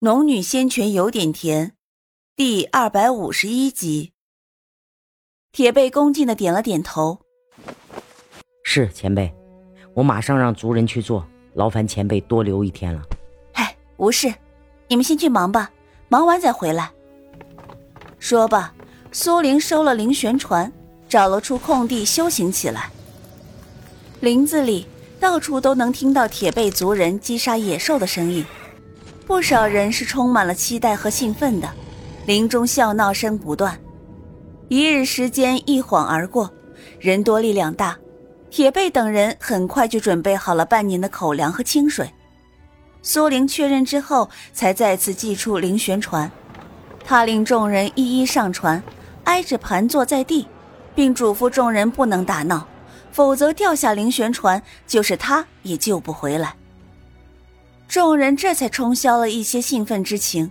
农女仙泉有点甜，第二百五十一集。铁背恭敬的点了点头。是前辈，我马上让族人去做，劳烦前辈多留一天了。哎，无事，你们先去忙吧，忙完再回来。说罢，苏玲收了灵玄船，找了处空地修行起来。林子里到处都能听到铁背族人击杀野兽的声音。不少人是充满了期待和兴奋的，林中笑闹声不断。一日时间一晃而过，人多力量大，铁背等人很快就准备好了半年的口粮和清水。苏玲确认之后，才再次祭出灵玄船，他令众人一一上船，挨着盘坐在地，并嘱咐众人不能打闹，否则掉下灵玄船，就是他也救不回来。众人这才冲消了一些兴奋之情，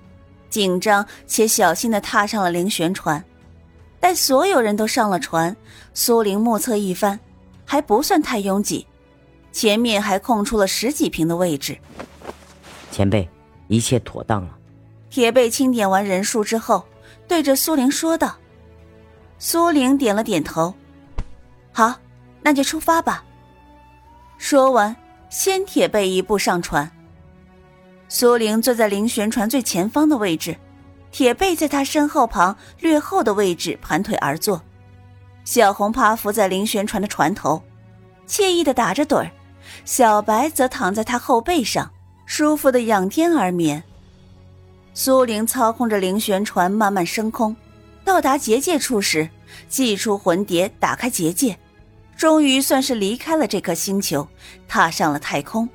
紧张且小心地踏上了灵旋船。待所有人都上了船，苏玲目测一番，还不算太拥挤，前面还空出了十几平的位置。前辈，一切妥当了。铁背清点完人数之后，对着苏玲说道：“苏玲点了点头，好，那就出发吧。”说完，先铁背一步上船。苏玲坐在灵旋船最前方的位置，铁背在他身后旁略后的位置盘腿而坐，小红趴伏在灵旋船的船头，惬意的打着盹儿，小白则躺在他后背上，舒服的仰天而眠。苏玲操控着灵旋船慢慢升空，到达结界处时，祭出魂蝶打开结界，终于算是离开了这颗星球，踏上了太空。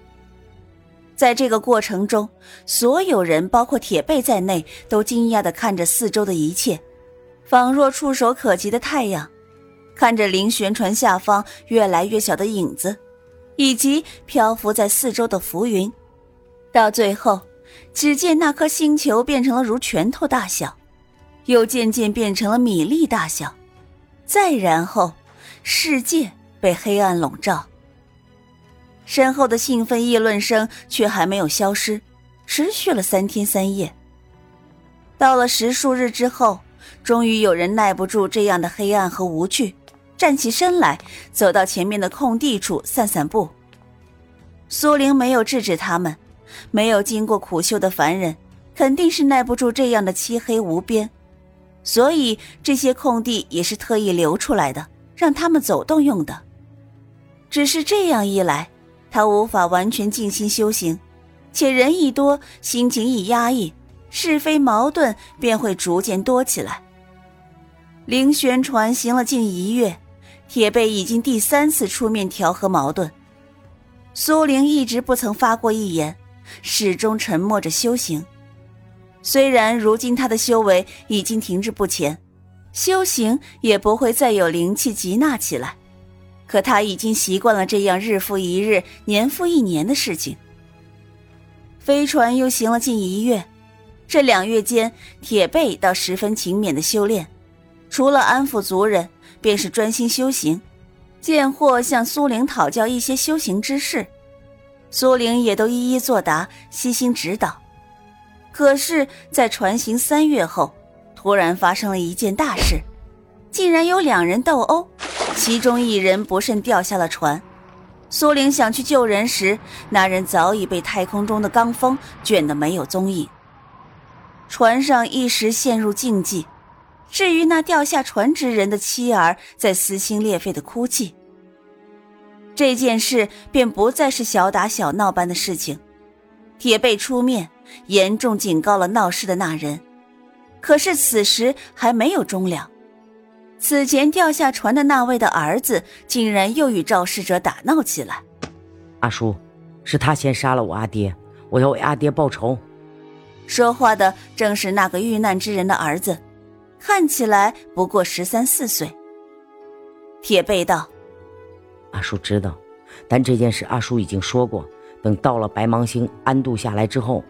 在这个过程中，所有人，包括铁背在内，都惊讶地看着四周的一切，仿若触手可及的太阳，看着灵旋船下方越来越小的影子，以及漂浮在四周的浮云。到最后，只见那颗星球变成了如拳头大小，又渐渐变成了米粒大小，再然后，世界被黑暗笼罩。身后的兴奋议论声却还没有消失，持续了三天三夜。到了十数日之后，终于有人耐不住这样的黑暗和无趣，站起身来，走到前面的空地处散散步。苏玲没有制止他们，没有经过苦修的凡人，肯定是耐不住这样的漆黑无边，所以这些空地也是特意留出来的，让他们走动用的。只是这样一来。他无法完全静心修行，且人一多，心情一压抑，是非矛盾便会逐渐多起来。灵玄传行了近一月，铁背已经第三次出面调和矛盾。苏玲一直不曾发过一言，始终沉默着修行。虽然如今他的修为已经停滞不前，修行也不会再有灵气集纳起来。可他已经习惯了这样日复一日、年复一年的事情。飞船又行了近一月，这两月间，铁背倒十分勤勉的修炼，除了安抚族人，便是专心修行。见或向苏玲讨教一些修行之事，苏玲也都一一作答，悉心指导。可是，在船行三月后，突然发生了一件大事，竟然有两人斗殴。其中一人不慎掉下了船，苏玲想去救人时，那人早已被太空中的罡风卷得没有踪影。船上一时陷入静寂。至于那掉下船之人的妻儿在撕心裂肺的哭泣，这件事便不再是小打小闹般的事情。铁背出面严重警告了闹事的那人，可是此时还没有终了。此前掉下船的那位的儿子，竟然又与肇事者打闹起来。阿叔，是他先杀了我阿爹，我要为阿爹报仇。说话的正是那个遇难之人的儿子，看起来不过十三四岁。铁背道：“阿叔知道，但这件事阿叔已经说过，等到了白芒星安度下来之后，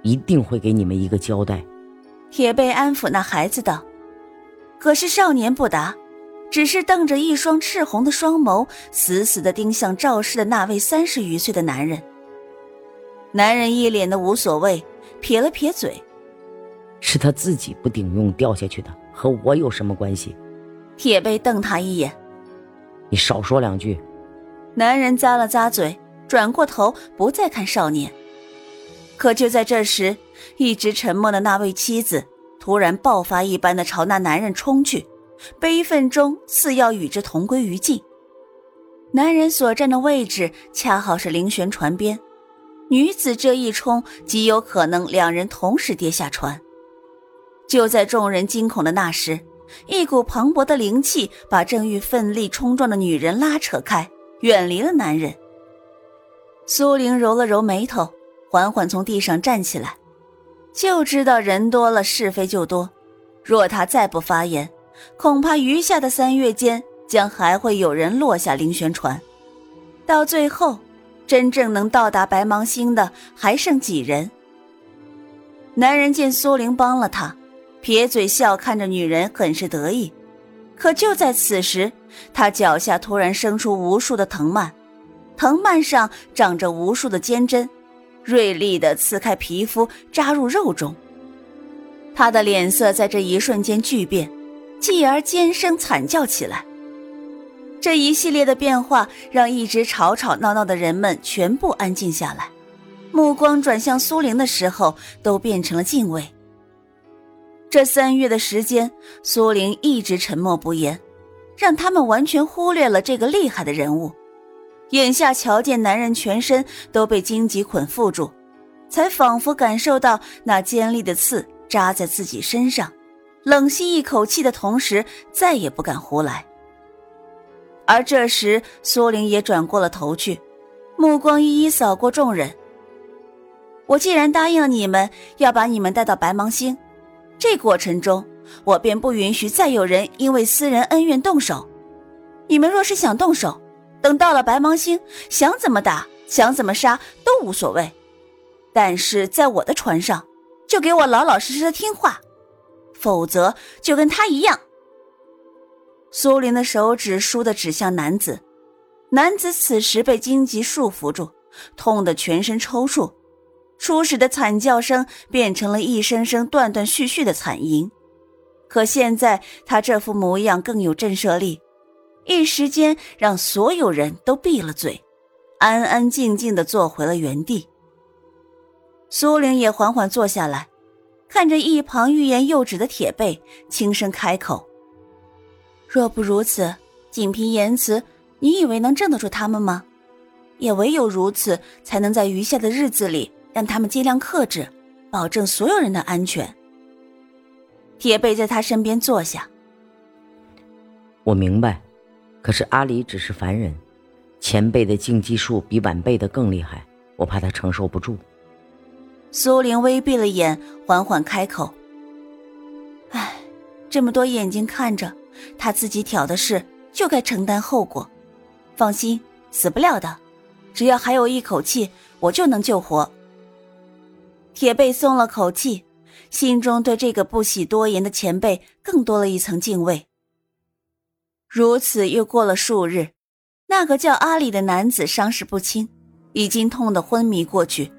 一定会给你们一个交代。”铁背安抚那孩子道。可是少年不答，只是瞪着一双赤红的双眸，死死地盯向肇事的那位三十余岁的男人。男人一脸的无所谓，撇了撇嘴：“是他自己不顶用掉下去的，和我有什么关系？”铁背瞪他一眼：“你少说两句。”男人咂了咂嘴，转过头不再看少年。可就在这时，一直沉默的那位妻子突然爆发一般的朝那男人冲去，悲愤中似要与之同归于尽。男人所站的位置恰好是灵旋船边，女子这一冲，极有可能两人同时跌下船。就在众人惊恐的那时，一股磅礴的灵气把正欲奋力冲撞的女人拉扯开，远离了男人。苏玲揉了揉眉头。缓缓从地上站起来，就知道人多了是非就多。若他再不发言，恐怕余下的三月间将还会有人落下灵旋船。到最后，真正能到达白芒星的还剩几人？男人见苏玲帮了他，撇嘴笑看着女人，很是得意。可就在此时，他脚下突然生出无数的藤蔓，藤蔓上长着无数的尖针。锐利的刺开皮肤，扎入肉中。他的脸色在这一瞬间巨变，继而尖声惨叫起来。这一系列的变化让一直吵吵闹闹的人们全部安静下来，目光转向苏玲的时候，都变成了敬畏。这三月的时间，苏玲一直沉默不言，让他们完全忽略了这个厉害的人物。眼下瞧见男人全身都被荆棘捆缚住，才仿佛感受到那尖利的刺扎在自己身上，冷吸一口气的同时，再也不敢胡来。而这时，苏玲也转过了头去，目光一一扫过众人。我既然答应了你们要把你们带到白芒星，这过程中我便不允许再有人因为私人恩怨动手。你们若是想动手，等到了白芒星，想怎么打，想怎么杀都无所谓，但是在我的船上，就给我老老实实的听话，否则就跟他一样。苏林的手指倏地指向男子，男子此时被荆棘束缚住，痛得全身抽搐，初始的惨叫声变成了一声声断断续续的惨吟，可现在他这副模样更有震慑力。一时间，让所有人都闭了嘴，安安静静的坐回了原地。苏玲也缓缓坐下来，看着一旁欲言又止的铁背，轻声开口：“若不如此，仅凭言辞，你以为能镇得住他们吗？也唯有如此，才能在余下的日子里，让他们尽量克制，保证所有人的安全。”铁背在他身边坐下，我明白。可是阿离只是凡人，前辈的竞技术比晚辈的更厉害，我怕他承受不住。苏玲微闭了眼，缓缓开口：“唉，这么多眼睛看着，他自己挑的事就该承担后果。放心，死不了的，只要还有一口气，我就能救活。”铁背松了口气，心中对这个不喜多言的前辈更多了一层敬畏。如此又过了数日，那个叫阿里的男子伤势不轻，已经痛得昏迷过去。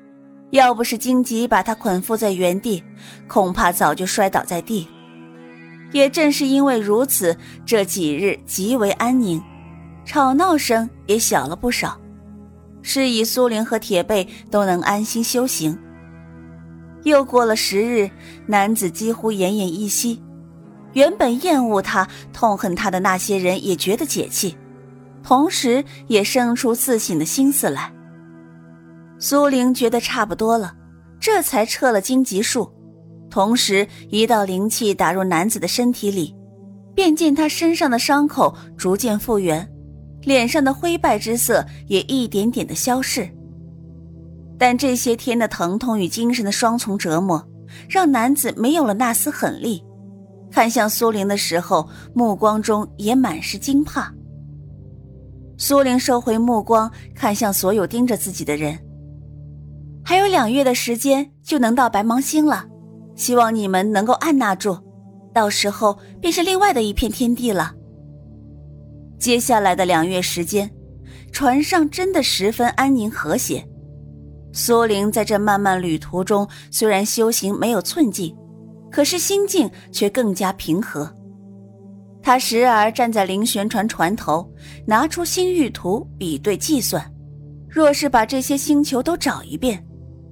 要不是荆棘把他捆缚在原地，恐怕早就摔倒在地。也正是因为如此，这几日极为安宁，吵闹声也小了不少，是以苏玲和铁背都能安心修行。又过了十日，男子几乎奄奄一息。原本厌恶他、痛恨他的那些人也觉得解气，同时也生出自省的心思来。苏玲觉得差不多了，这才撤了荆棘树，同时一道灵气打入男子的身体里，便见他身上的伤口逐渐复原，脸上的灰败之色也一点点的消逝。但这些天的疼痛与精神的双重折磨，让男子没有了那丝狠力。看向苏玲的时候，目光中也满是惊怕。苏玲收回目光，看向所有盯着自己的人。还有两月的时间就能到白芒星了，希望你们能够按捺住，到时候便是另外的一片天地了。接下来的两月时间，船上真的十分安宁和谐，苏玲在这漫漫旅途中，虽然修行没有寸进，可是心境却更加平和。他时而站在灵旋船船头，拿出星域图比对计算。若是把这些星球都找一遍，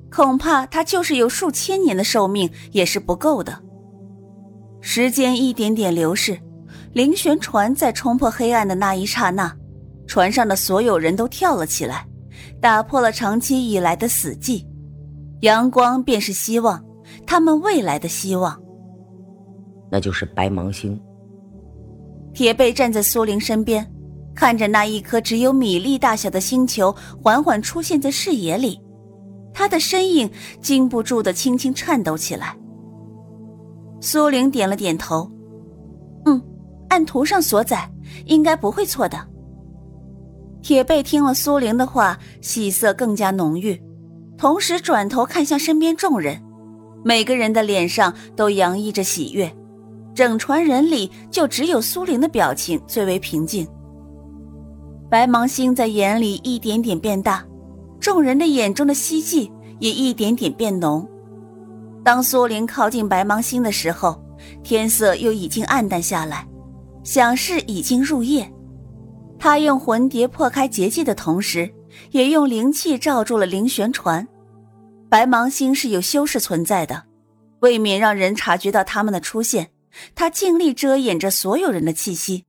恐怕他就是有数千年的寿命也是不够的。时间一点点流逝，灵旋船在冲破黑暗的那一刹那，船上的所有人都跳了起来，打破了长期以来的死寂。阳光便是希望，他们未来的希望，那就是白芒星。铁背站在苏玲身边，看着那一颗只有米粒大小的星球缓缓出现在视野里，他的身影禁不住的轻轻颤抖起来。苏玲点了点头，嗯，按图上所载，应该不会错的。铁背听了苏玲的话，喜色更加浓郁，同时转头看向身边众人，每个人的脸上都洋溢着喜悦。整船人里，就只有苏玲的表情最为平静。白芒星在眼里一点点变大，众人的眼中的希冀也一点点变浓。当苏玲靠近白芒星的时候，天色又已经暗淡下来，想是已经入夜。他用魂蝶破开结界的同时，也用灵气罩住了灵旋船。白芒星是有修士存在的，未免让人察觉到他们的出现。他尽力遮掩着所有人的气息，